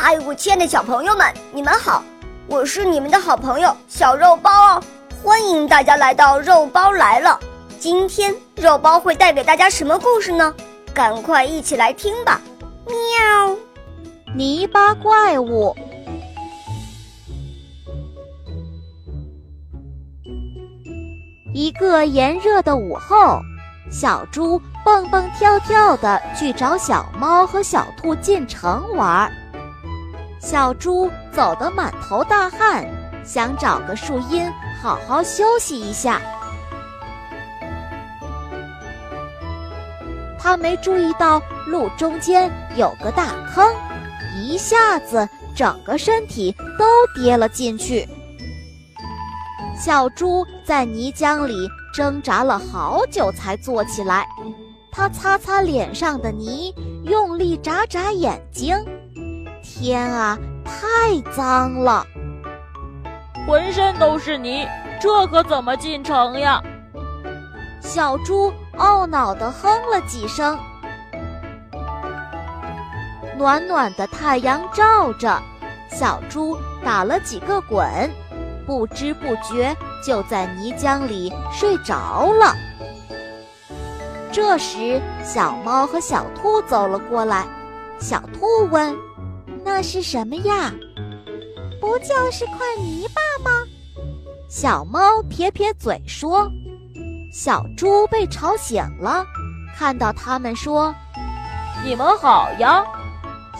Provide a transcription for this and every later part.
嗨，我亲爱的小朋友们，你们好！我是你们的好朋友小肉包哦，欢迎大家来到肉包来了。今天肉包会带给大家什么故事呢？赶快一起来听吧！喵，泥巴怪物。一个炎热的午后，小猪蹦蹦跳跳的去找小猫和小兔进城玩。小猪走得满头大汗，想找个树荫好好休息一下。他没注意到路中间有个大坑，一下子整个身体都跌了进去。小猪在泥浆里挣扎了好久才坐起来，他擦擦脸上的泥，用力眨眨眼睛。天啊，太脏了！浑身都是泥，这可怎么进城呀？小猪懊恼地哼了几声。暖暖的太阳照着，小猪打了几个滚，不知不觉就在泥浆里睡着了。这时，小猫和小兔走了过来，小兔问。那是什么呀？不就是块泥巴吗？小猫撇撇嘴说。小猪被吵醒了，看到他们说：“你们好呀！”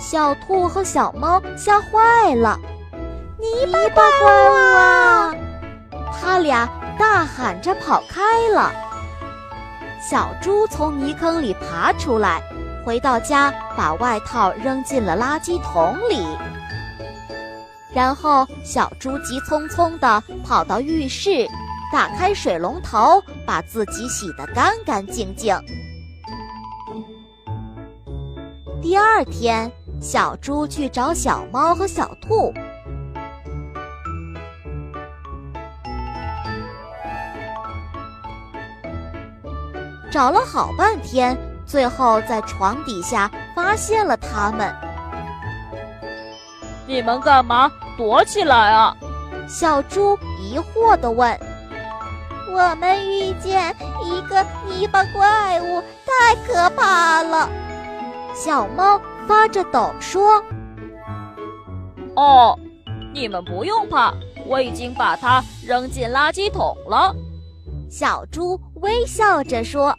小兔和小猫吓坏了。泥巴怪物啊！他俩大喊着跑开了。小猪从泥坑里爬出来。回到家，把外套扔进了垃圾桶里，然后小猪急匆匆地跑到浴室，打开水龙头，把自己洗得干干净净。第二天，小猪去找小猫和小兔，找了好半天。最后，在床底下发现了他们。你们干嘛躲起来啊？小猪疑惑地问。我们遇见一个泥巴怪物，太可怕了。小猫发着抖说：“哦，你们不用怕，我已经把它扔进垃圾桶了。”小猪微笑着说。